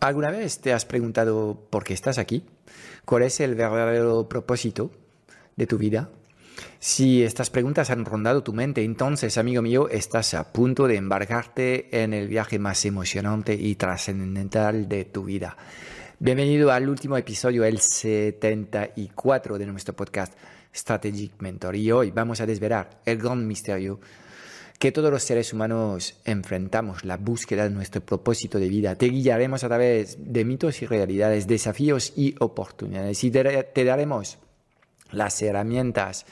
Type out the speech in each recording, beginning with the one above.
¿Alguna vez te has preguntado por qué estás aquí? ¿Cuál es el verdadero propósito de tu vida? Si estas preguntas han rondado tu mente, entonces, amigo mío, estás a punto de embarcarte en el viaje más emocionante y trascendental de tu vida. Bienvenido al último episodio, el 74 de nuestro podcast Strategic Mentor. Y hoy vamos a desvelar el gran misterio que todos los seres humanos enfrentamos, la búsqueda de nuestro propósito de vida. Te guiaremos a través de mitos y realidades, desafíos y oportunidades y te daremos las herramientas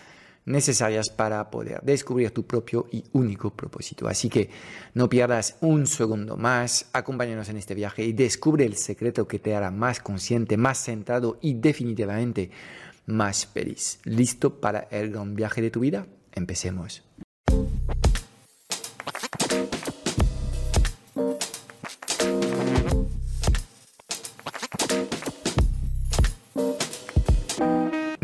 necesarias para poder descubrir tu propio y único propósito. Así que no pierdas un segundo más, acompáñanos en este viaje y descubre el secreto que te hará más consciente, más centrado y definitivamente más feliz. ¿Listo para el gran viaje de tu vida? Empecemos.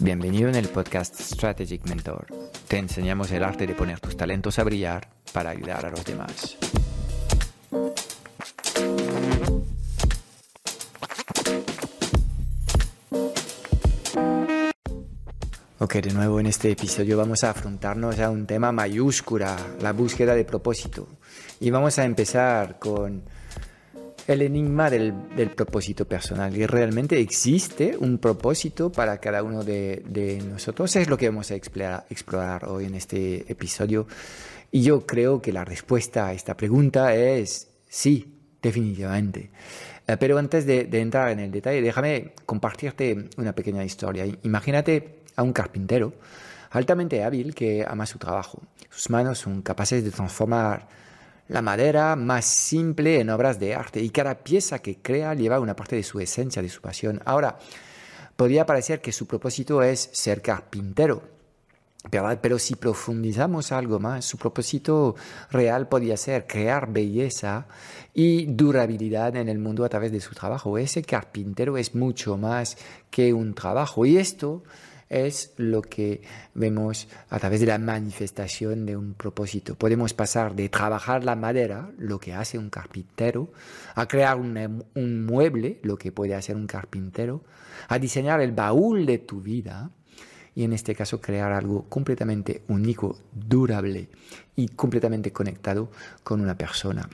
Bienvenido en el podcast Strategic Mentor. Te enseñamos el arte de poner tus talentos a brillar para ayudar a los demás. Ok, de nuevo en este episodio vamos a afrontarnos a un tema mayúscula, la búsqueda de propósito. Y vamos a empezar con el enigma del, propósito personal. Y realmente existe un propósito para cada uno de, nosotros. Es lo que vamos a explorar, hoy en este episodio. Y yo creo que la respuesta a esta pregunta es sí, definitivamente. Eh, pero antes de, de, entrar en el detalle, déjame compartirte una pequeña historia. Imagínate a un carpintero altamente hábil que ama su trabajo. Sus manos son capaces de transformar la madera más simple en obras de arte y cada pieza que crea lleva una parte de su esencia, de su pasión. Ahora, podría parecer que su propósito es ser carpintero, pero si profundizamos algo más, su propósito real podría ser crear belleza y durabilidad en el mundo a través de su trabajo. Ese carpintero es mucho más que un trabajo y esto es lo que vemos a través de la manifestación de un propósito. Podemos pasar de trabajar la madera, lo que hace un carpintero, a crear un, mueble, lo que puede hacer un carpintero, a diseñar el baúl de tu vida y en este caso crear algo completamente único, durable y completamente conectado con una persona.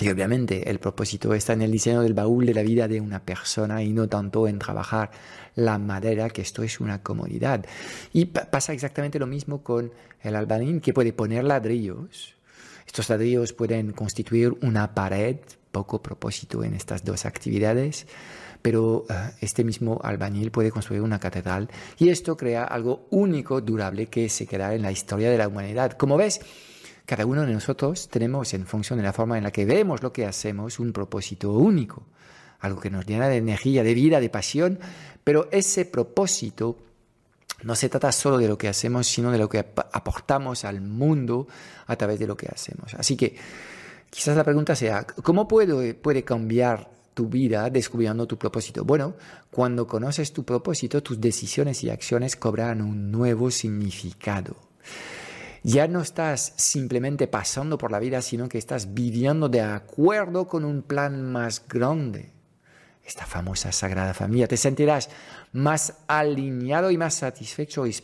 Y obviamente el propósito está en el diseño del baúl de la vida de una persona y no tanto en trabajar la madera, que esto es una comodidad. Y pasa exactamente lo mismo con el albañil, que puede poner ladrillos. Estos ladrillos pueden constituir una pared, poco propósito en estas dos actividades, pero eh, este mismo albañil puede construir una catedral y esto crea algo único, durable, que se quedará en la historia de la humanidad. Como ves, cada uno de nosotros tenemos, en función de la forma en la que vemos lo que hacemos, un propósito único, algo que nos llena de energía, de vida, de pasión, pero ese propósito no se trata solo de lo que hacemos, sino de lo que aportamos al mundo a través de lo que hacemos. Así que quizás la pregunta sea, ¿cómo puede, puede cambiar tu vida descubriendo tu propósito? Bueno, cuando conoces tu propósito, tus decisiones y acciones cobran un nuevo significado. Ya no estás simplemente pasando por la vida, sino que estás viviendo de acuerdo con un plan más grande. Esta famosa Sagrada Familia. Te sentirás más alineado y más satisfecho y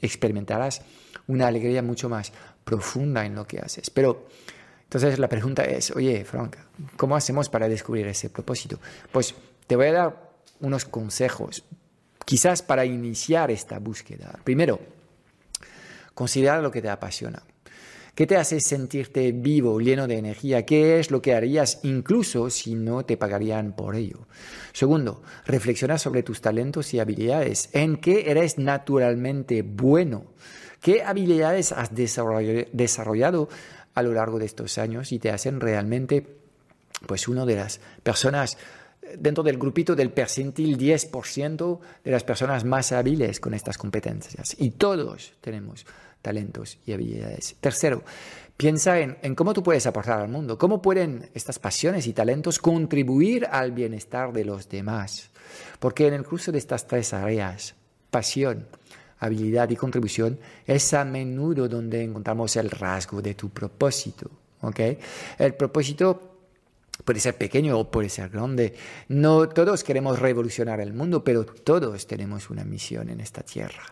experimentarás una alegría mucho más profunda en lo que haces. Pero entonces la pregunta es, oye, Frank, ¿cómo hacemos para descubrir ese propósito? Pues te voy a dar unos consejos, quizás para iniciar esta búsqueda. Primero, Considera lo que te apasiona. ¿Qué te hace sentirte vivo, lleno de energía? ¿Qué es lo que harías incluso si no te pagarían por ello? Segundo, reflexiona sobre tus talentos y habilidades. ¿En qué eres naturalmente bueno? ¿Qué habilidades has desarrollado a lo largo de estos años y te hacen realmente pues una de las personas dentro del grupito del percentil 10% de las personas más hábiles con estas competencias. Y todos tenemos talentos y habilidades. Tercero, piensa en, en, cómo tú puedes aportar al mundo, cómo pueden estas pasiones y talentos contribuir al bienestar de los demás. Porque en el curso de estas tres áreas, pasión, habilidad y contribución, es a menudo donde encontramos el rasgo de tu propósito. ¿okay? El propósito puede ser pequeño o puede ser grande. No todos queremos revolucionar el mundo, pero todos tenemos una misión en esta tierra.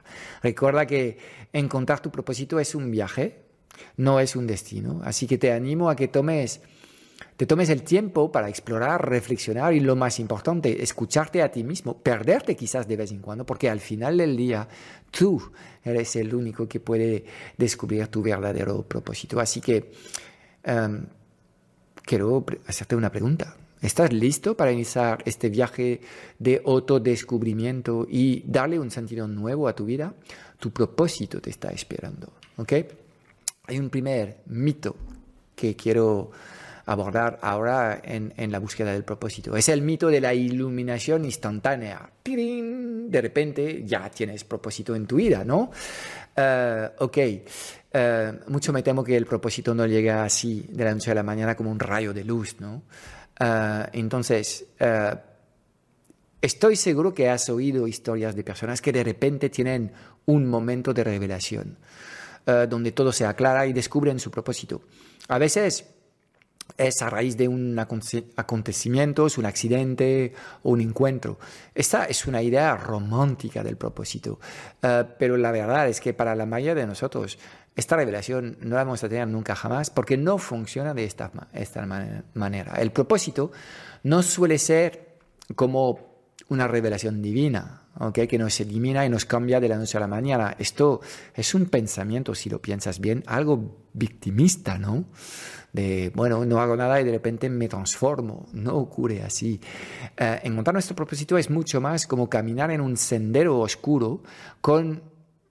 Recuerda que encontrar tu propósito es un viaje, no es un destino. Así que te animo a que tomes te tomes el tiempo para explorar, reflexionar y lo más importante, escucharte a ti mismo, perderte quizás de vez en cuando, porque al final del día tú eres el único que puede descubrir tu verdadero propósito. Así que em, quiero hacerte una pregunta. ¿Estás listo para iniciar este viaje de autodescubrimiento y darle un sentido nuevo a tu vida? Tu propósito te está esperando. ¿ok? Hay un primer mito que quiero abordar ahora en, en, la búsqueda del propósito. Es el mito de la iluminación instantánea. De repente ya tienes propósito en tu vida, ¿no? Uh, ok, uh, mucho me temo que el propósito no llega así de la noche a la mañana como un rayo de luz, ¿no? Uh, entonces, estoy seguro que has oído historias de personas que de repente tienen un momento de revelación, donde todo se aclara y descubren su propósito. A veces es a raíz de un acontecimiento, un accidente o un encuentro. Esta es una idea romántica del propósito, eh, pero la verdad es que para la mayoría de nosotros esta revelación no la vamos a tener nunca jamás porque no funciona de esta, esta manera. El propósito no suele ser como una revelación divina, ¿okay? que nos elimina y nos cambia de la noche a la mañana. Esto es un pensamiento, si lo piensas bien, algo victimista, ¿no? Bueno, no hago nada y de repente me transformo. No ocurre así. Eh, encontrar nuestro propósito es mucho más como caminar en un sendero oscuro con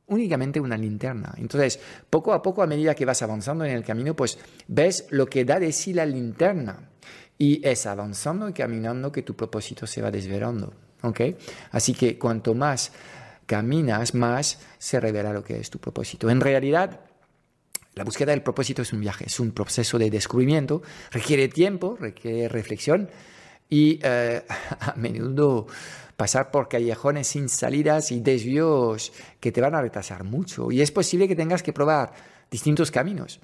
únicamente una linterna. Entonces, poco a poco, a medida que vas avanzando en el camino, pues ves lo que da de sí la linterna. Y es avanzando y caminando que tu propósito se va desvelando. ¿okay? Así que cuanto más caminas, más se revela lo que es tu propósito. En realidad, la búsqueda del propósito es un viaje, es un proceso de descubrimiento, requiere tiempo, requiere reflexión y eh, a menudo pasar por callejones sin salidas y desvíos que te van a retrasar mucho. Y es posible que tengas que probar distintos caminos.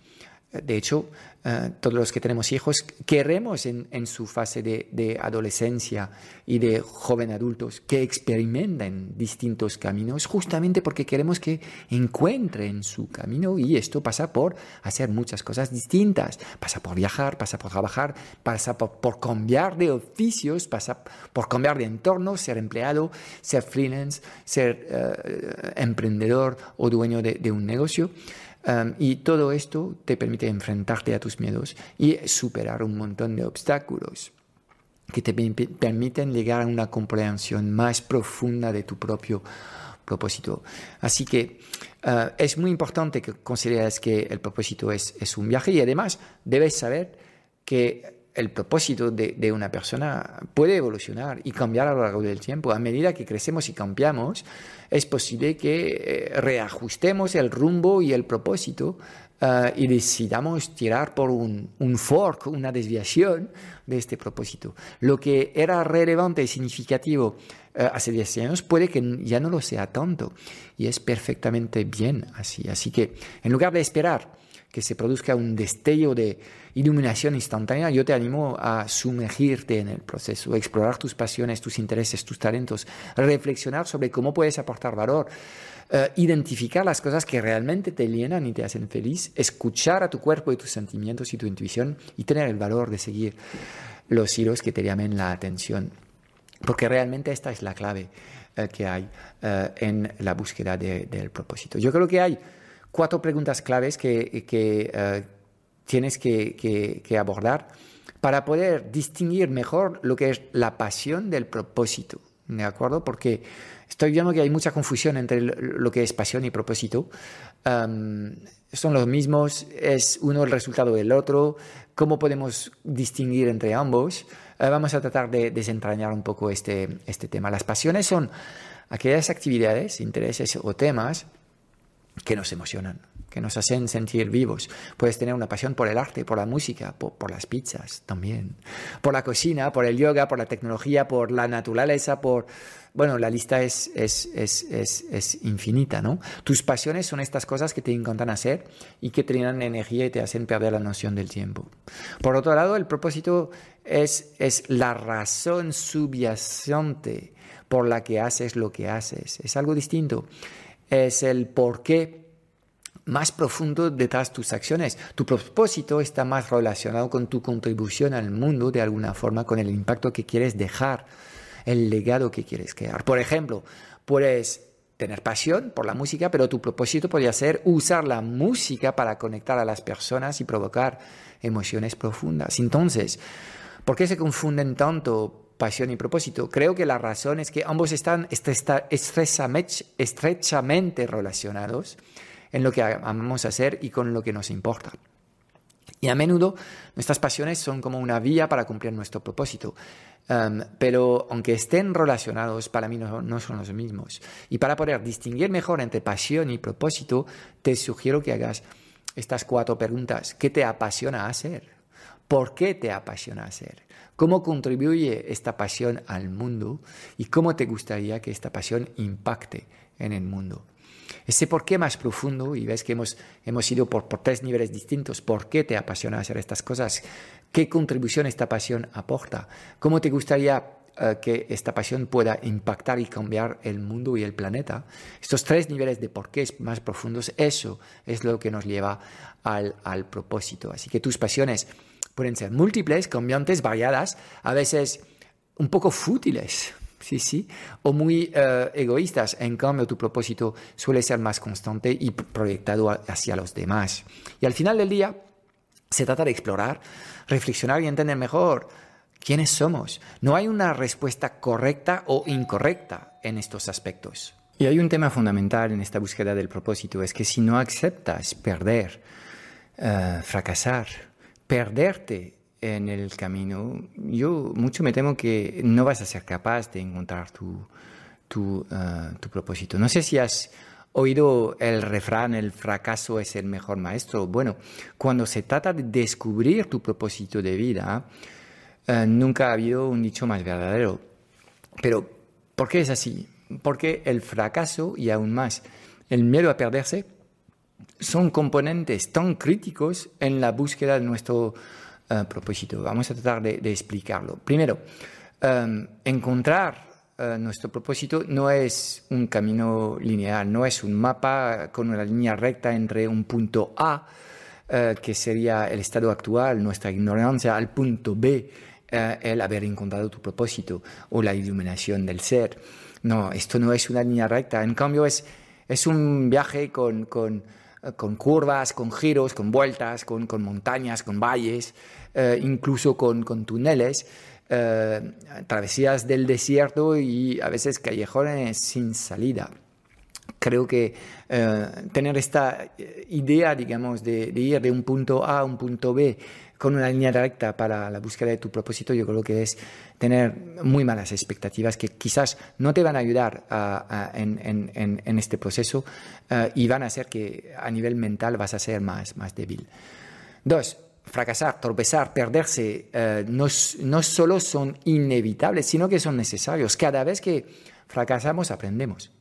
De hecho, eh, todos los que tenemos hijos queremos en, su fase de, adolescencia y de joven adultos que experimenten distintos caminos justamente porque queremos que encuentren su camino y esto pasa por hacer muchas cosas distintas. Pasa por viajar, pasa por trabajar, pasa por, cambiar de oficios, pasa por cambiar de entorno, ser empleado, ser freelance, ser eh, emprendedor o dueño de un negocio y todo esto te permite enfrentarte a tus miedos y superar un montón de obstáculos que te permiten llegar a una comprensión más profunda de tu propio propósito. Así que ah, es muy importante que consideres que el propósito es, es un viaje y además debes saber que el propósito de, una persona puede evolucionar y cambiar a lo largo del tiempo. A medida que crecemos y cambiamos, es posible que eh, reajustemos el rumbo y el propósito eh, y decidamos tirar por un, fork, una desviación de este propósito. Lo que era relevante y significativo eh, hace 10 años puede que ya no lo sea tanto y es perfectamente bien así. Así que en lugar de esperar, que se produzca un destello de iluminación instantánea, yo te animo a sumergirte en el proceso, explorar tus pasiones, tus intereses, tus talentos, reflexionar sobre cómo puedes aportar valor, eh, identificar las cosas que realmente te llenan y te hacen feliz, escuchar a tu cuerpo y tus sentimientos y tu intuición y tener el valor de seguir los hilos que te llamen la atención. Porque realmente esta es la clave eh, que hay eh, en la búsqueda del propósito. Yo creo que hay cuatro preguntas claves que, eh, tienes que, abordar para poder distinguir mejor lo que es la pasión del propósito. ¿de acuerdo? Porque estoy viendo que hay mucha confusión entre lo que es pasión y propósito. son los mismos, es uno el resultado del otro. ¿Cómo podemos distinguir entre ambos? Eh, vamos a tratar de desentrañar un poco este, este tema. Las pasiones son aquellas actividades, intereses o temas que nos emocionan, que nos hacen sentir vivos. Puedes tener una pasión por el arte, por la música, por, las pizzas también, por la cocina, por el yoga, por la tecnología, por la naturaleza, por... Bueno, la lista es, es, es, es, infinita, ¿no? Tus pasiones son estas cosas que te encantan hacer y que te llenan energía y te hacen perder la noción del tiempo. Por otro lado, el propósito es, es la razón subyacente por la que haces lo que haces. Es algo distinto. Es el porqué más profundo detrás de tus acciones. Tu propósito está más relacionado con tu contribución al mundo de alguna forma, con el impacto que quieres dejar, el legado que quieres crear. Por ejemplo, puedes tener pasión por la música, pero tu propósito podría ser usar la música para conectar a las personas y provocar emociones profundas. Entonces, ¿por qué se confunden tanto pasión y propósito. Creo que la razón es que ambos están estrechamente relacionados en lo que amamos hacer y con lo que nos importa. Y a menudo nuestras pasiones son como una vía para cumplir nuestro propósito. Um, pero aunque estén relacionados, para mí no, no, son los mismos. Y para poder distinguir mejor entre pasión y propósito, te sugiero que hagas estas cuatro preguntas. ¿Qué te apasiona hacer? ¿Por qué te apasiona hacer? ¿Cómo contribuye esta pasión al mundo y cómo te gustaría que esta pasión impacte en el mundo? Ese por qué más profundo, y ves que hemos, hemos ido por, por tres niveles distintos, ¿por qué te apasiona hacer estas cosas? ¿Qué contribución esta pasión aporta? ¿Cómo te gustaría eh, que esta pasión pueda impactar y cambiar el mundo y el planeta? Estos tres niveles de por qué más profundos, eso es lo que nos lleva al, al propósito. Así que tus pasiones pueden ser múltiples, cambiantes, variadas, a veces un poco fútiles, sí, sí, o muy eh, egoístas. En cambio, tu propósito suele ser más constante y proyectado hacia los demás. Y al final del día, se trata de explorar, reflexionar y entender mejor quiénes somos. No hay una respuesta correcta o incorrecta en estos aspectos. Y hay un tema fundamental en esta búsqueda del propósito, es que si no aceptas perder, eh, fracasar, perderte en el camino, yo mucho me temo que no vas a ser capaz de encontrar tu, tu, eh, tu propósito. No sé si has oído el refrán, el fracaso es el mejor maestro. Bueno, cuando se trata de descubrir tu propósito de vida, eh, nunca ha habido un dicho más verdadero. Pero, ¿por qué es así? Porque el fracaso y aún más el miedo a perderse son componentes tan críticos en la búsqueda de nuestro eh, propósito. Vamos a tratar de, explicarlo. Primero, em, encontrar eh, nuestro propósito no es un camino lineal, no es un mapa con una línea recta entre un punto A, eh, que sería el estado actual, nuestra ignorancia, al punto B, el haber encontrado tu propósito o la iluminación del ser. No, esto no es una línea recta, en cambio es, es un viaje con, con con curvas, con giros, con vueltas, con, montañas, con valles, eh, incluso con, túneles, eh, travesías del desierto y a veces callejones sin salida. Creo que eh, tener esta idea, digamos, de, de, ir de un punto A a un punto B con una línea recta para la búsqueda de tu propósito, yo creo que es tener muy malas expectativas que quizás no te van a ayudar en, este proceso eh, y van a hacer que a nivel mental vas a ser más, más débil. Dos, fracasar, tropezar, perderse, eh, no, no solo son inevitables, sino que son necesarios. Cada vez que fracasamos aprendemos.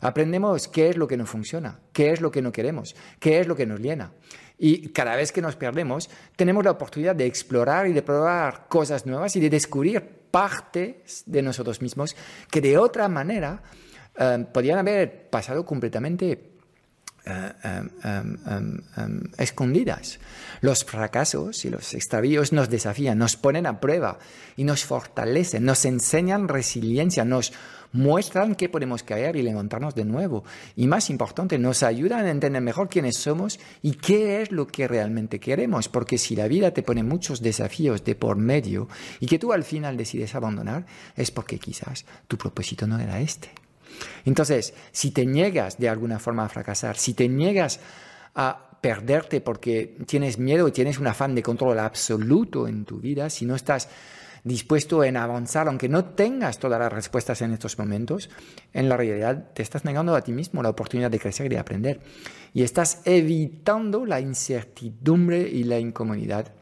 Aprendemos qué es lo que no funciona, qué es lo que no queremos, qué es lo que nos llena. Y cada vez que nos perdemos, tenemos la oportunidad de explorar y de probar cosas nuevas y de descubrir partes de nosotros mismos que de otra manera eh, podrían haber pasado completamente eh, em, em, em, escondidas. Los fracasos y los extravíos nos desafían, nos ponen a prueba y nos fortalecen, nos enseñan resiliencia, nos muestran que podemos caer y levantarnos de nuevo. Y más importante, nos ayudan a entender mejor quiénes somos y qué es lo que realmente queremos. Porque si la vida te pone muchos desafíos de por medio y que tú al final decides abandonar, es porque quizás tu propósito no era este. Entonces, si te niegas de alguna forma a fracasar, si te niegas a perderte porque tienes miedo y tienes un afán de control absoluto en tu vida, si no estás dispuesto en avanzar, aunque no tengas todas las respuestas en estos momentos, en la realidad te estás negando a ti mismo la oportunidad de crecer y de aprender. Y estás evitando la incertidumbre y la incomodidad.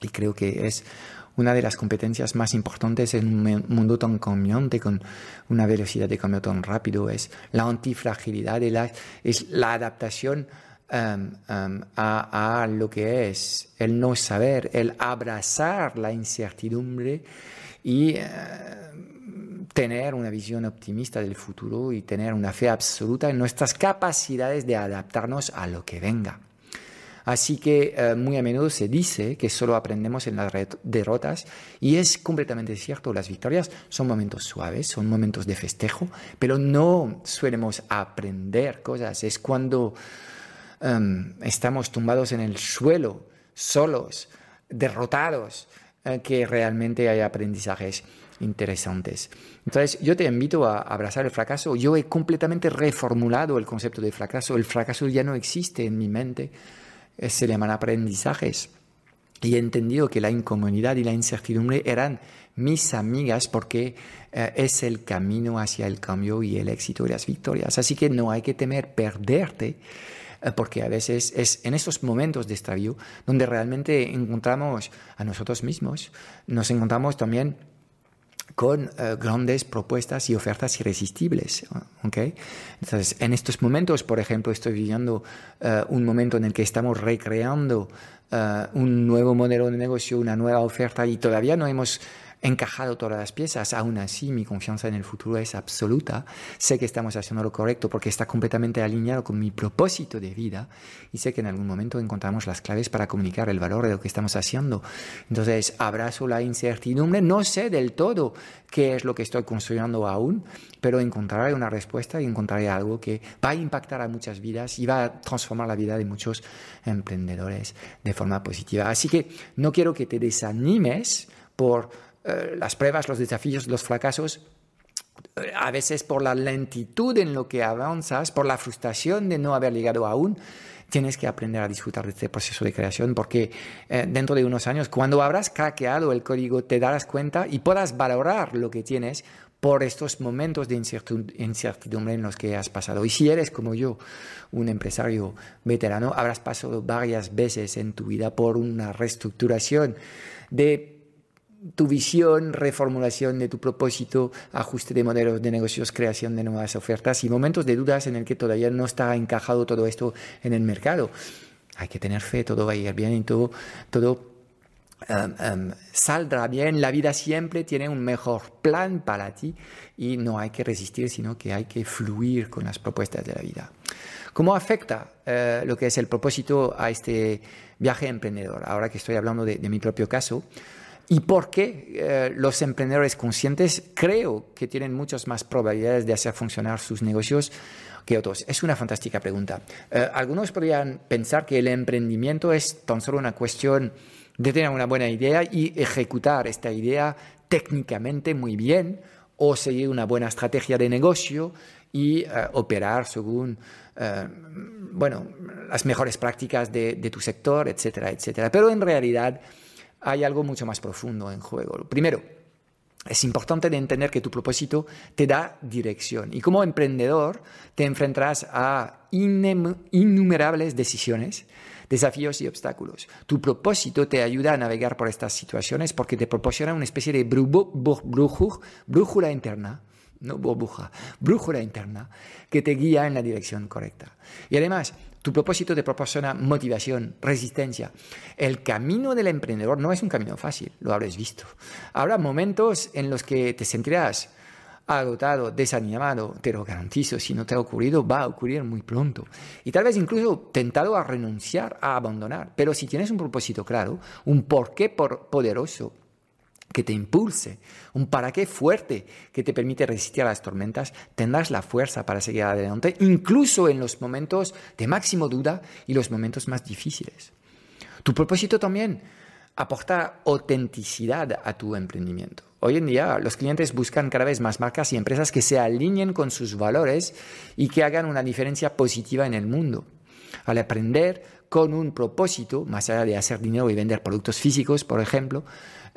Y creo que es una de las competencias más importantes en un mundo tan cambiante, con una velocidad de cambio tan rápido, es la antifragilidad, la, es la adaptación um, um, a, lo que es el no saber, el abrazar la incertidumbre y uh, tener una visión optimista del futuro y tener una fe absoluta en nuestras capacidades de adaptarnos a lo que venga. Así que eh, muy a menudo se dice que solo aprendemos en las derrotas y es completamente cierto, las victorias son momentos suaves, son momentos de festejo, pero no suelemos aprender cosas, es cuando em, estamos tumbados en el suelo, solos, derrotados, eh, que realmente hay aprendizajes interesantes. Entonces, yo te invito a abrazar el fracaso. Yo he completamente reformulado el concepto de fracaso. El fracaso ya no existe en mi mente se llaman aprendizajes. Y he entendido que la incomodidad y la incertidumbre eran mis amigas porque eh, es el camino hacia el cambio y el éxito y las victorias. Así que no hay que temer perderte, eh, porque a veces es en esos momentos de extravío donde realmente encontramos a nosotros mismos, nos encontramos también con eh, grandes propuestas y ofertas irresistibles. ¿okay? Entonces, en estos momentos, por ejemplo, estoy viviendo uh, un momento en el que estamos recreando uh, un nuevo modelo de negocio, una nueva oferta y todavía no hemos encajado todas las piezas. Aún así, mi confianza en el futuro es absoluta. Sé que estamos haciendo lo correcto porque está completamente alineado con mi propósito de vida y sé que en algún momento encontramos las claves para comunicar el valor de lo que estamos haciendo. Entonces, abrazo la incertidumbre. No sé del todo qué es lo que estoy construyendo aún, pero encontraré una respuesta y encontraré algo que va a impactar a muchas vidas y va a transformar la vida de muchos emprendedores de forma positiva. Así que no quiero que te desanimes por eh, las pruebas, los desafíos, los fracasos, eh, a veces por la lentitud en lo que avanzas, por la frustración de no haber llegado aún, tienes que aprender a disfrutar de este proceso de creación porque eh, dentro de unos años, cuando habrás craqueado el código, te darás cuenta y podrás valorar lo que tienes por estos momentos de incertidumbre en los que has pasado. Y si eres como yo, un empresario veterano, habrás pasado varias veces en tu vida por una reestructuración de tu visión, reformulación de tu propósito, ajuste de modelos de negocios, creación de nuevas ofertas y momentos de dudas en el que todavía no está encajado todo esto en el mercado. Hay que tener fe, todo va a ir bien y todo, todo um, um, saldrá bien. La vida siempre tiene un mejor plan para ti y no hay que resistir, sino que hay que fluir con las propuestas de la vida. ¿Cómo afecta uh, lo que es el propósito a este viaje emprendedor? Ahora que estoy hablando de mi propio caso, ¿Y por qué eh, los emprendedores conscientes creo que tienen muchas más probabilidades de hacer funcionar sus negocios que otros? Es una fantástica pregunta. Eh, algunos podrían pensar que el emprendimiento es tan solo una cuestión de tener una buena idea y ejecutar esta idea técnicamente muy bien o seguir una buena estrategia de negocio y eh, operar según bueno, las mejores prácticas de, de tu sector, etcétera, etcétera. Pero en realidad hay algo mucho más profundo en juego. Primero, es importante de entender que tu propósito te da dirección y como emprendedor te enfrentarás a innumerables decisiones, desafíos y obstáculos. Tu propósito te ayuda a navegar por estas situaciones porque te proporciona una especie de brújula interna no burbuja, brújula interna que te guía en la dirección correcta. Y además, tu propósito te proporciona motivación, resistencia. El camino del emprendedor no es un camino fácil, lo habréis visto. Habrá momentos en los que te sentirás agotado, desanimado, te lo garantizo, si no te ha ocurrido, va a ocurrir muy pronto. Y tal vez incluso tentado a renunciar, a abandonar. Pero si tienes un propósito claro, un porqué poderoso, que te impulse, un para qué fuerte que te permite resistir a las tormentas, tendrás la fuerza para seguir adelante, incluso en los momentos de máximo duda y los momentos más difíciles. Tu propósito también aporta autenticidad a tu emprendimiento. Hoy en día los clientes buscan cada vez más marcas y empresas que se alineen con sus valores y que hagan una diferencia positiva en el mundo. Al aprender con un propósito, más allá de hacer dinero y vender productos físicos, por ejemplo,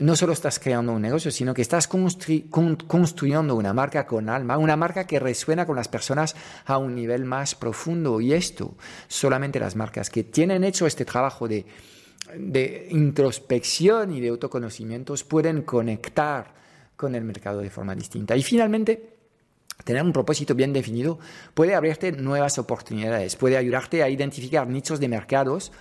no solo estás creando un negocio, sino que estás construyendo una marca con alma, una marca que resuena con las personas a un nivel más profundo. Y esto, solamente las marcas que tienen hecho este trabajo de, de introspección y de autoconocimientos pueden conectar con el mercado de forma distinta. Y finalmente, Tener un propósito bien definido puede abrirte nuevas oportunidades, puede ayudarte a identificar nichos de mercados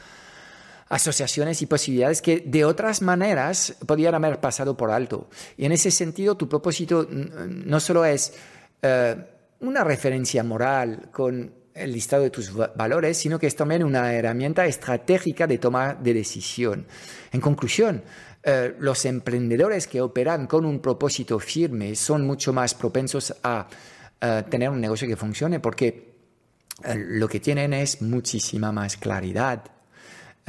asociaciones y posibilidades que de otras maneras podrían haber pasado por alto. Y en ese sentido, tu propósito no solo es eh, una referencia moral con el listado de tus valores, sino que es también una herramienta estratégica de toma de decisión. En conclusión, eh, los emprendedores que operan con un propósito firme son mucho más propensos a eh, tener un negocio que funcione porque lo que tienen es muchísima más claridad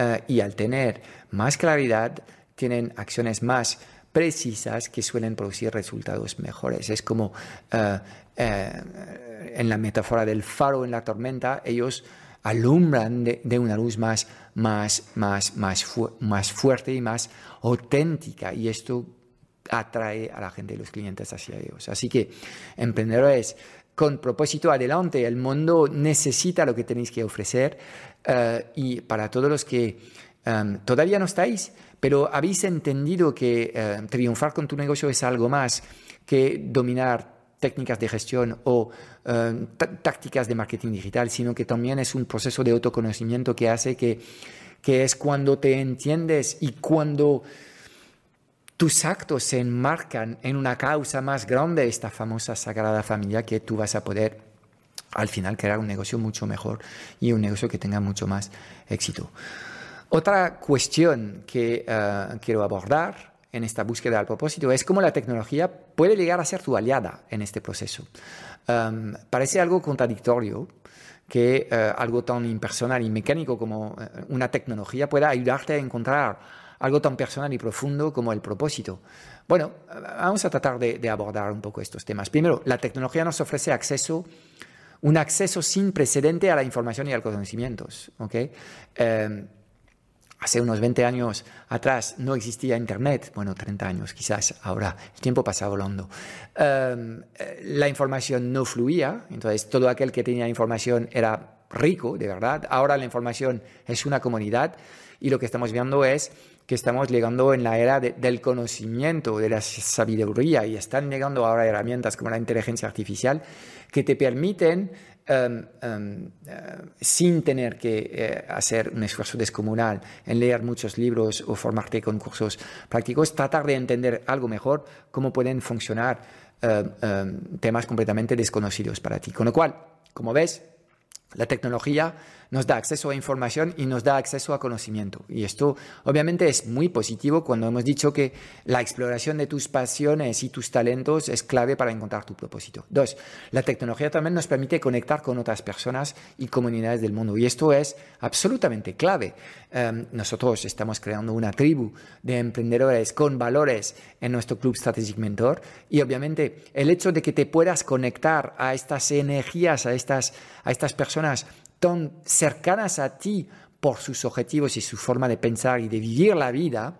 eh, y al tener más claridad tienen acciones más precisas que suelen producir resultados mejores. Es como eh, eh, en la metáfora del faro en la tormenta, ellos alumbran de, una luz más, más, más, más, más fuerte y más auténtica y esto atrae a la gente y los clientes hacia ellos. Así que emprendedores con propósito adelante, el mundo necesita lo que tenéis que ofrecer eh, y para todos los que em, todavía no estáis, pero habéis entendido que em, triunfar con tu negocio es algo más que dominar técnicas de gestión o em, tácticas de marketing digital, sino que también es un proceso de autoconocimiento que hace que, que es cuando te entiendes y cuando tus actos se enmarcan en una causa más grande, esta famosa Sagrada Familia, que tú vas a poder al final crear un negocio mucho mejor y un negocio que tenga mucho más éxito. Otra cuestión que eh, quiero abordar en esta búsqueda al propósito es cómo la tecnología puede llegar a ser tu aliada en este proceso. Em, parece algo contradictorio que eh, algo tan impersonal y mecánico como eh, una tecnología pueda ayudarte a encontrar algo tan personal y profundo como el propósito. Bueno, vamos a tratar de, abordar un poco estos temas. Primero, la tecnología nos ofrece acceso, un acceso sin precedente a la información y a los conocimientos. ¿okay? Em, hace unos 20 años atrás no existía Internet, bueno, 30 años quizás, ahora el tiempo pasa volando. Em, eh, la información no fluía, entonces todo aquel que tenía información era rico, de verdad. Ahora la información es una comunidad y lo que estamos viendo es que estamos llegando en la era del conocimiento, de la sabiduría, y están llegando ahora herramientas como la inteligencia artificial que te permiten, em, em, eh, sin tener que eh, hacer un esfuerzo descomunal en leer muchos libros o formarte con cursos prácticos, tratar de entender algo mejor cómo pueden funcionar em, temas completamente desconocidos para ti. Con lo cual, como ves, la tecnología nos da acceso a información y nos da acceso a conocimiento. Y esto obviamente es muy positivo cuando hemos dicho que la exploración de tus pasiones y tus talentos es clave para encontrar tu propósito. Dos, la tecnología también nos permite conectar con otras personas y comunidades del mundo. Y esto es absolutamente clave. Em, nosotros estamos creando una tribu de emprendedores con valores en nuestro Club Strategic Mentor. Y obviamente el hecho de que te puedas conectar a estas energías, a estas, a estas personas, tan cercanas a ti por sus objetivos y su forma de pensar y de vivir la vida,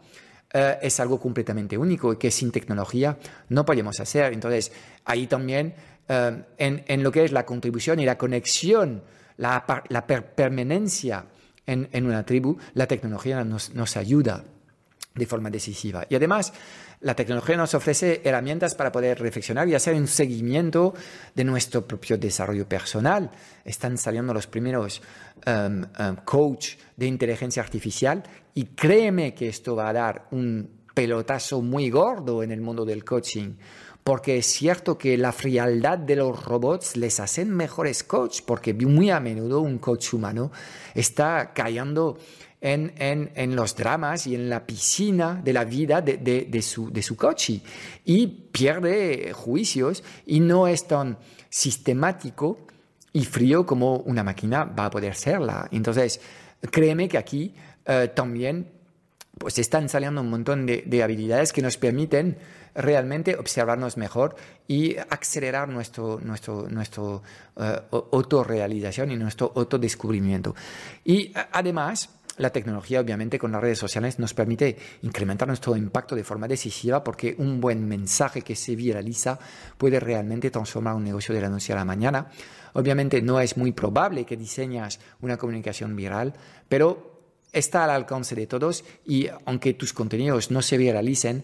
eh, es algo completamente único y que sin tecnología no podemos hacer. Entonces, ahí también, eh, en, lo que es la contribución y la conexión, la, permanencia en, una tribu, la tecnología nos, nos ayuda de forma decisiva. Y además, la tecnología nos ofrece herramientas para poder reflexionar y hacer un seguimiento de nuestro propio desarrollo personal. Están saliendo los primeros um, coach de inteligencia artificial y créeme que esto va a dar un pelotazo muy gordo en el mundo del coaching, porque es cierto que la frialdad de los robots les hacen mejores coach, porque muy a menudo un coach humano está cayendo en, en, en, los dramas y en la piscina de la vida de, de, de, su, de su coche y pierde juicios y no es tan sistemático y frío como una máquina va a poder serla. Entonces, créeme que aquí eh, también pues están saliendo un montón de, de, habilidades que nos permiten realmente observarnos mejor y acelerar nuestro, nuestro, nuestro uh, autorrealización y nuestro autodescubrimiento. Y además, la tecnología, obviamente, con las redes sociales nos permite incrementar nuestro impacto de forma decisiva porque un buen mensaje que se viraliza puede realmente transformar un negocio de la noche a la mañana. Obviamente no es muy probable que diseñas una comunicación viral, pero está al alcance de todos y aunque tus contenidos no se viralicen,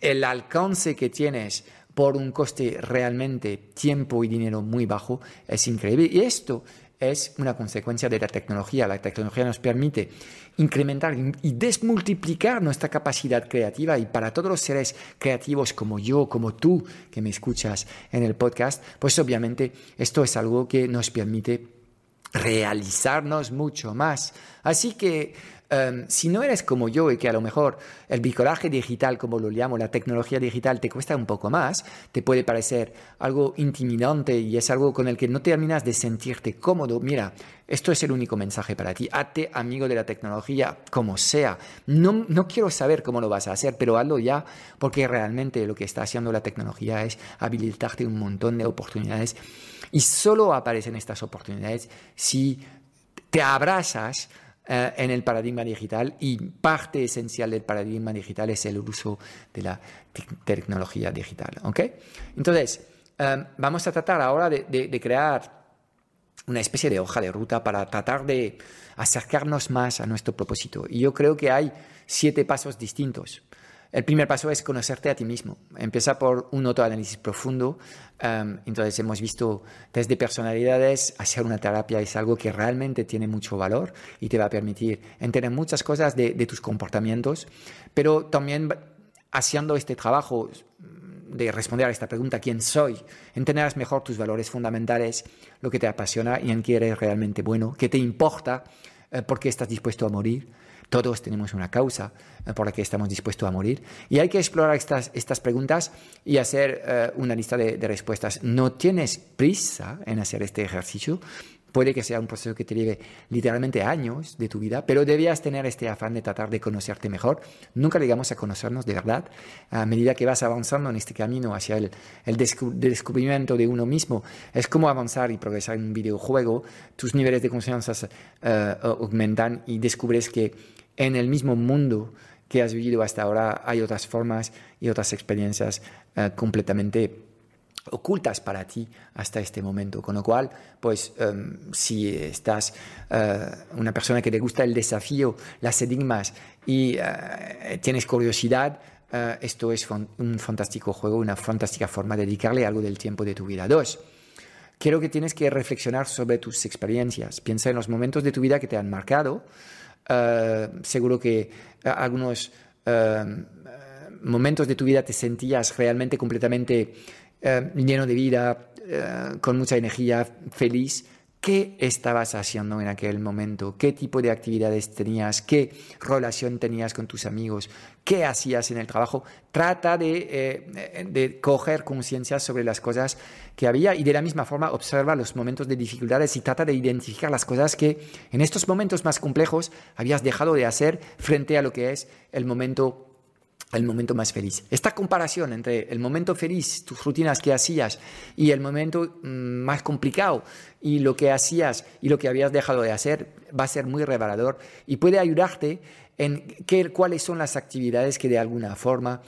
el alcance que tienes por un coste realmente tiempo y dinero muy bajo es increíble. Y esto es una consecuencia de la tecnología. La tecnología nos permite incrementar y desmultiplicar nuestra capacidad creativa y para todos los seres creativos como yo, como tú que me escuchas en el podcast, pues obviamente esto es algo que nos permite realizarnos mucho más. Así que Em, si no eres como yo y que a lo mejor el bricolaje digital, como lo llamo, la tecnología digital, te cuesta un poco más, te puede parecer algo intimidante y es algo con el que no terminas de sentirte cómodo, mira, esto es el único mensaje para ti. Hazte amigo de la tecnología como sea. No, no quiero saber cómo lo vas a hacer, pero hazlo ya porque realmente lo que está haciendo la tecnología es habilitarte un montón de oportunidades y solo aparecen estas oportunidades si te abrazas eh, en el paradigma digital y parte esencial del paradigma digital es el uso de la tecnología digital. ¿okay? Entonces, eh, vamos a tratar ahora de, crear una especie de hoja de ruta para tratar de acercarnos más a nuestro propósito. Y yo creo que hay siete pasos distintos. El primer paso es conocerte a ti mismo. Empieza por un autoanálisis profundo. Um, entonces hemos visto desde personalidades, hacer una terapia es algo que realmente tiene mucho valor y te va a permitir entender muchas cosas de, tus comportamientos, pero también haciendo este trabajo de responder a esta pregunta, ¿quién soy? Entenderás mejor tus valores fundamentales, lo que te apasiona y en qué eres realmente bueno, qué te importa, eh, por qué estás dispuesto a morir todos tenemos una causa eh, por la que estamos dispuestos a morir. Y hay que explorar estas, estas preguntas y hacer eh, una lista de, respuestas. No tienes prisa en hacer este ejercicio. Puede que sea un proceso que te lleve literalmente años de tu vida, pero debías tener este afán de tratar de conocerte mejor. Nunca llegamos a conocernos de verdad. A medida que vas avanzando en este camino hacia el, el descubrimiento de uno mismo, es como avanzar y progresar en un videojuego. Tus niveles de confianza uh, aumentan y descubres que en el mismo mundo que has vivido hasta ahora hay otras formas y otras experiencias uh, completamente ocultas para ti hasta este momento. Con lo cual, pues um, si estás uh, una persona que te gusta el desafío, las enigmas y uh, tienes curiosidad, uh, esto es un fantástico juego, una fantástica forma de dedicarle algo del tiempo de tu vida. Dos, quiero que tienes que reflexionar sobre tus experiencias. Piensa en los momentos de tu vida que te han marcado eh, seguro que eh, algunos eh, momentos de tu vida te sentías realmente completamente lleno de vida, con mucha energía, feliz. ¿Qué estabas haciendo en aquel momento? ¿Qué tipo de actividades tenías? ¿Qué relación tenías con tus amigos? ¿Qué hacías en el trabajo? Trata de, eh, de coger conciencia sobre las cosas que había y de la misma forma observa los momentos de dificultades y trata de identificar las cosas que en estos momentos más complejos habías dejado de hacer frente a lo que es el momento el momento más feliz. Esta comparación entre el momento feliz, tus rutinas que hacías, y el momento mm, más complicado, y lo que hacías y lo que habías dejado de hacer, va a ser muy revelador y puede ayudarte en qué, cuáles son las actividades que de alguna forma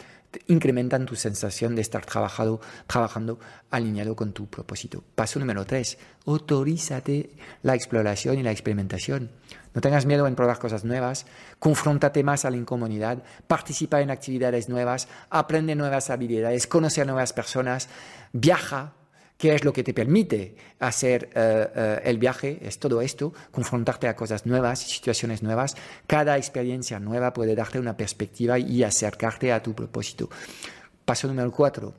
incrementan tu sensación de estar trabajado, trabajando alineado con tu propósito. Paso número tres, autorízate la exploración y la experimentación. No tengas miedo en probar cosas nuevas, confróntate más a la incomodidad, participa en actividades nuevas, aprende nuevas habilidades, conoce a nuevas personas, viaja, ¿Qué es lo que te permite hacer eh, eh, el viaje? Es todo esto, confrontarte a cosas nuevas, situaciones nuevas. Cada experiencia nueva puede darte una perspectiva y acercarte a tu propósito. Paso número cuatro,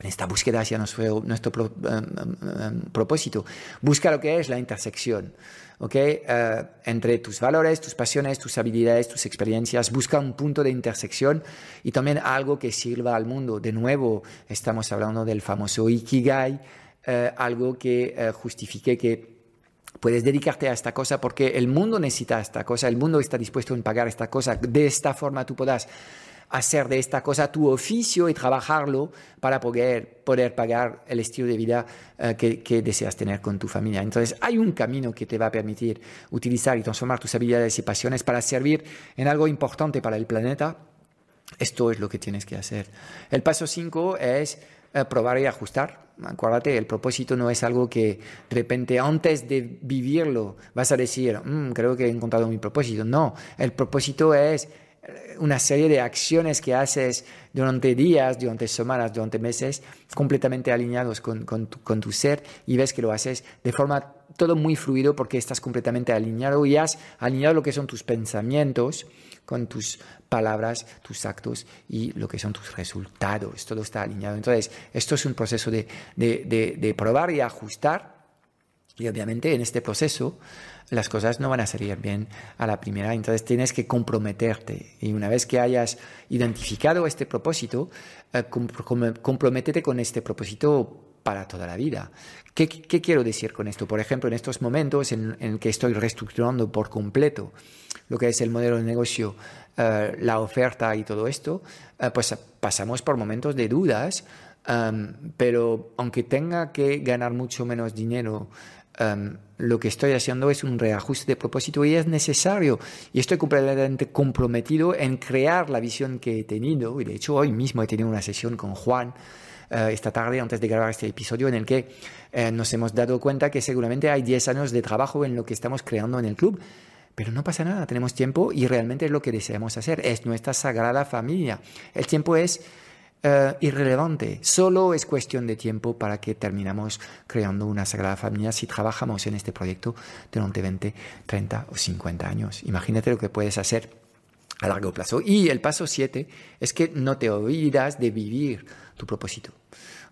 en esta búsqueda hacia nuestro, nuestro em, em, em, propósito. Busca lo que es la intersección. ¿okay? Eh, entre tus valores, tus pasiones, tus habilidades, tus experiencias. Busca un punto de intersección y también algo que sirva al mundo. De nuevo, estamos hablando del famoso Ikigai, eh, algo que eh, justifique que puedes dedicarte a esta cosa porque el mundo necesita esta cosa, el mundo está dispuesto a pagar esta cosa. De esta forma tú puedas hacer de esta cosa tu oficio y trabajarlo para poder, poder pagar el estilo de vida eh, que, deseas tener con tu familia. Entonces, hay un camino que te va a permitir utilizar y transformar tus habilidades y pasiones para servir en algo importante para el planeta. Esto es lo que tienes que hacer. El paso 5 es eh, probar y ajustar. Acuérdate, el propósito no es algo que de repente antes de vivirlo vas a decir, mm, creo que he encontrado mi propósito. No, el propósito es una serie de acciones que haces durante días, durante semanas, durante meses, completamente alineados con, tu, ser y ves que lo haces de forma todo muy fluido porque estás completamente alineado y has alineado lo que son tus pensamientos con tus palabras, tus actos y lo que son tus resultados. Todo está alineado. Entonces, esto es un proceso de, de probar y ajustar y obviamente en este proceso las cosas no van a salir bien a la primera, entonces tienes que comprometerte. Y una vez que hayas identificado este propósito, eh, comprométete con este propósito para toda la vida. ¿Qué, quiero decir con esto? Por ejemplo, en estos momentos en, en que estoy reestructurando por completo lo que es el modelo de negocio, eh, la oferta y todo esto, eh, pues pasamos por momentos de dudas, pero aunque tenga que ganar mucho menos dinero, Em, lo que estoy haciendo es un reajuste de propósito y es necesario. Y estoy completamente comprometido en crear la visión que he tenido. Y de hecho, hoy mismo he tenido una sesión con Juan eh, esta tarde antes de grabar este episodio en el que eh, nos hemos dado cuenta que seguramente hay 10 años de trabajo en lo que estamos creando en el club. Pero no pasa nada, tenemos tiempo y realmente es lo que deseamos hacer. Es nuestra sagrada familia. El tiempo es eh, irrelevante. Solo es cuestión de tiempo para que terminamos creando una sagrada familia si trabajamos en este proyecto durante 20, 30 o 50 años. Imagínate lo que puedes hacer a largo plazo. Y el paso 7 es que no te olvidas de vivir tu propósito.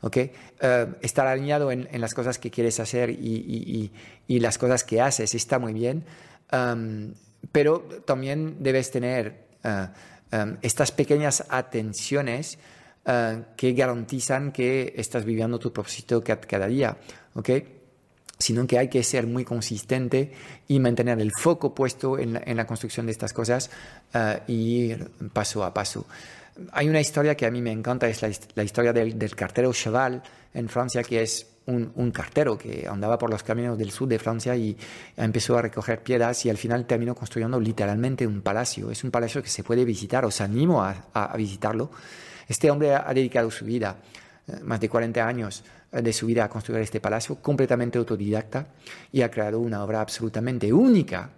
¿okay? Eh, estar alineado en, las cosas que quieres hacer y, las cosas que haces está muy bien, um, pero también debes tener uh, um, estas pequeñas atenciones eh, que garantizan que estás viviendo tu propósito cada día, ¿ok? Sino que hay que ser muy consistente y mantener el foco puesto en la, construcción de estas cosas uh, y ir paso a paso. Hay una historia que a mí me encanta, es la, historia del, cartero Cheval en Francia, que es un, cartero que andaba por los caminos del sur de Francia y empezó a recoger piedras y al final terminó construyendo literalmente un palacio. Es un palacio que se puede visitar, os animo a, a visitarlo. Este hombre ha dedicado su vida, eh, más de 40 años eh, de su vida a construir este palacio, completamente autodidacta, y ha creado una obra absolutamente única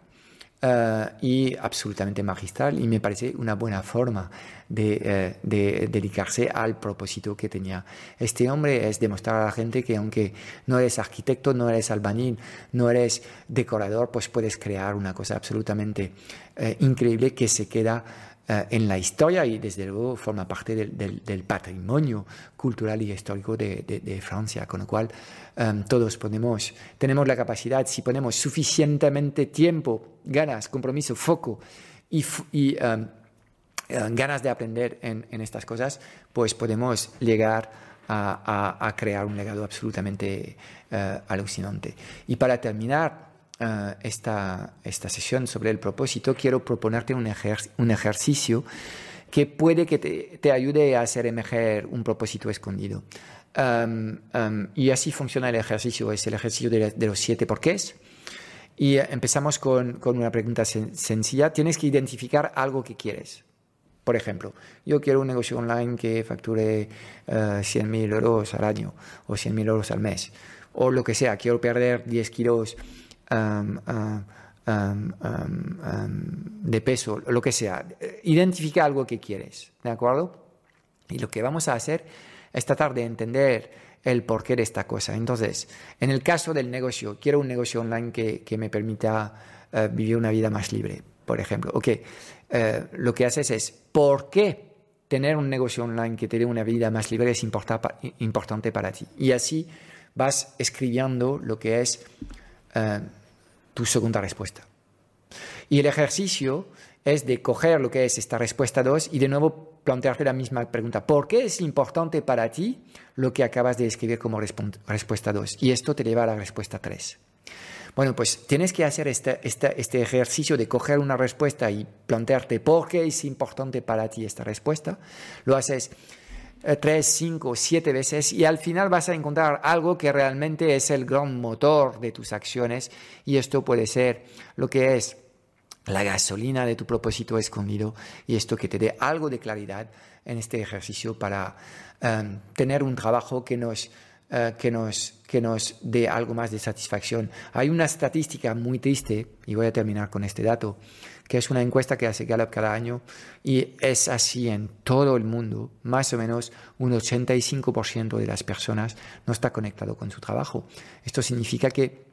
eh, y absolutamente magistral, y me parece una buena forma de, dedicarse al propósito que tenía. Este hombre es demostrar a la gente que aunque no eres arquitecto, no eres albañil, no eres decorador, pues puedes crear una cosa absolutamente increíble que se queda eh, en la historia y desde luego forma parte del, patrimonio cultural y histórico de, Francia, con lo cual em, todos ponemos, tenemos la capacidad, si ponemos suficientemente tiempo, ganas, compromiso, foco y, em, eh, ganas de aprender en, estas cosas, pues podemos llegar a, crear un legado absolutamente eh, alucinante. Y para terminar, eh, esta, esta sesión sobre el propósito, quiero proponerte un, un ejercicio que puede que te, ayude a hacer emerger un propósito escondido. Um, um, y así funciona el ejercicio, es el ejercicio de, los siete porqués. Y empezamos con, con una pregunta sencilla. Tienes que identificar algo que quieres. Por ejemplo, yo quiero un negocio online que facture uh, eh, 100.000 euros al año o 100.000 euros al mes. O lo que sea, quiero perder 10 kilos de peso, lo que sea. Identifica algo que quieres, ¿de acuerdo? Y lo que vamos a hacer es tratar de entender el porqué de esta cosa. Entonces, en el caso del negocio, quiero un negocio online que, que me permita eh, vivir una vida más libre, por ejemplo. Ok, eh, lo que haces es, ¿por qué tener un negocio online que te dé una vida más libre es importante para ti. Y así vas escribiendo lo que es eh, tu segunda respuesta. Y el ejercicio es de coger lo que es esta respuesta 2 y de nuevo plantearte la misma pregunta. ¿Por qué es importante para ti lo que acabas de escribir como respuesta 2? Y esto te lleva a la respuesta 3. Bueno, pues tienes que hacer este, este, este, ejercicio de coger una respuesta y plantearte por qué es importante para ti esta respuesta. Lo haces tres, cinco, siete veces y al final vas a encontrar algo que realmente es el gran motor de tus acciones y esto puede ser lo que es la gasolina de tu propósito escondido y esto que te dé algo de claridad en este ejercicio para em, tener un trabajo que nos, eh, que, nos, que nos dé algo más de satisfacción. Hay una estadística muy triste, y voy a terminar con este dato, que es una encuesta que hace Gallup cada año y es así en todo el mundo. Más o menos un 85% de las personas no está conectado con su trabajo. Esto significa que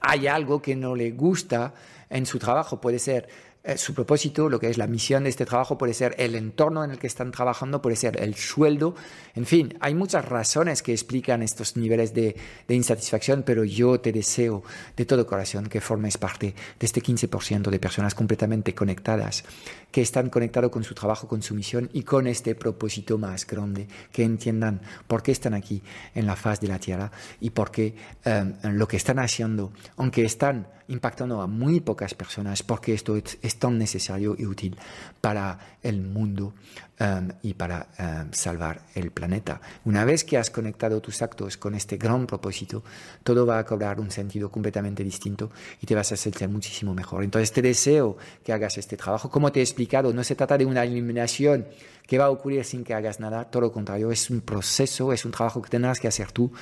hay algo que no le gusta en su trabajo. Puede ser eh, su propósito, lo que es la misión de este trabajo, puede ser el entorno en el que están trabajando, puede ser el sueldo. En fin, hay muchas razones que explican estos niveles de, insatisfacción, pero yo te deseo de todo corazón que formes parte de este 15% de personas completamente conectadas, que están conectados con su trabajo, con su misión y con este propósito más grande, que entiendan por qué están aquí en la faz de la Tierra y por qué eh, lo que están haciendo, aunque están impactando a muy pocas personas porque esto es, tan necesario y útil para el mundo um, y para um, salvar el planeta. Una vez que has conectado tus actos con este gran propósito, todo va a cobrar un sentido completamente distinto y te vas a sentir muchísimo mejor. Entonces te deseo que hagas este trabajo. Como te he explicado, no se trata de una eliminación que va a ocurrir sin que hagas nada, todo lo contrario, es un proceso, es un trabajo que tendrás que hacer tú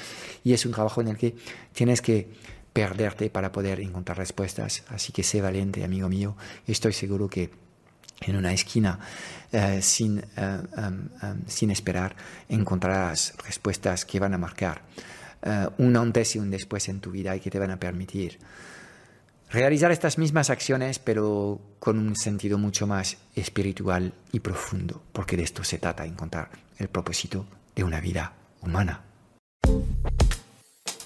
y es un trabajo en el que tienes que perderte para poder encontrar respuestas. Así que sé valiente, amigo mío. Estoy seguro que en una esquina, eh, sin, eh, em, em, sin esperar, encontrarás respuestas que van a marcar eh, un antes y un después en tu vida y que te van a permitir realizar estas mismas acciones, pero con un sentido mucho más espiritual y profundo, porque de esto se trata, encontrar el propósito de una vida humana.